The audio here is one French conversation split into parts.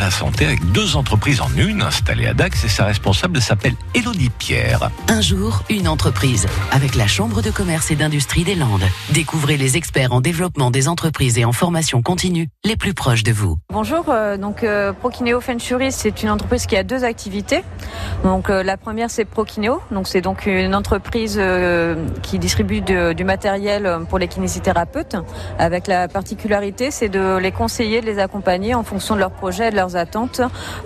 la santé avec deux entreprises en une installées à Dax et sa responsable s'appelle Elodie Pierre. Un jour, une entreprise avec la Chambre de commerce et d'industrie des Landes. Découvrez les experts en développement des entreprises et en formation continue les plus proches de vous. Bonjour, euh, donc euh, Prokineo Fenchuri, c'est une entreprise qui a deux activités. Donc euh, la première c'est Prokineo, donc c'est donc une entreprise euh, qui distribue de- du matériel pour les kinésithérapeutes avec la particularité c'est de les conseiller, de les accompagner en fonction de leurs projets et de leurs attentes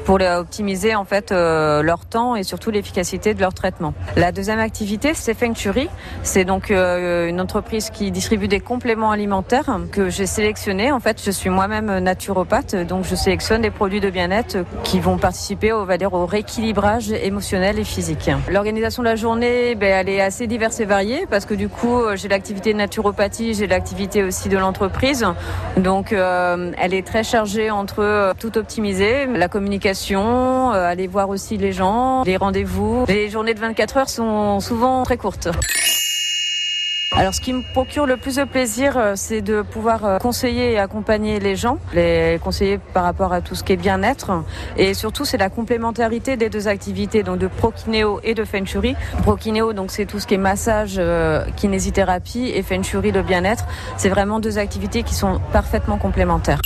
pour optimiser en fait euh, leur temps et surtout l'efficacité de leur traitement. La deuxième activité c'est Fenchuri, c'est donc euh, une entreprise qui distribue des compléments alimentaires que j'ai sélectionnés. En fait, je suis moi-même naturopathe, donc je sélectionne des produits de bien-être qui vont participer on va dire, au rééquilibrage émotionnel et physique. L'organisation de la journée, ben, elle est assez diverse et variée parce que du coup, euh, j'ai l'activité de naturopathie, j'ai l'activité aussi de l'entreprise. Donc, elle est très chargée entre tout optimiser, la communication, euh, aller voir aussi les gens, les rendez-vous. Les journées de 24 heures sont souvent très courtes. Alors, ce qui me procure le plus de plaisir, euh, c'est de pouvoir euh, conseiller et accompagner les gens, les conseiller par rapport à tout ce qui est bien-être. Et surtout, c'est la complémentarité des deux activités, donc de Prokineo et de Fenchuri. Prokineo, donc c'est tout ce qui est massage, kinésithérapie, et Fenchuri, le bien-être. C'est vraiment deux activités qui sont parfaitement complémentaires.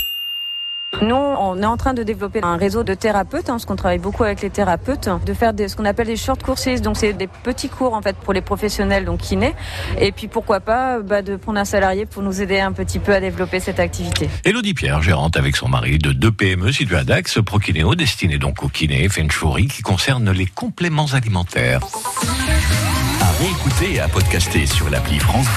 Nous, on est en train de développer un réseau de thérapeutes, hein, parce qu'on travaille beaucoup avec les thérapeutes, de faire ce qu'on appelle des short courses, donc c'est des petits cours en fait pour les professionnels, donc kinés, et puis pourquoi pas bah, de prendre un salarié pour nous aider un petit peu à développer cette activité. Elodie Pierre, gérante avec son mari de deux PME situées à Dax, Prokineo, destiné donc au kiné, Feng Shui, qui concerne les compléments alimentaires. À réécouter et à podcaster sur l'appli France.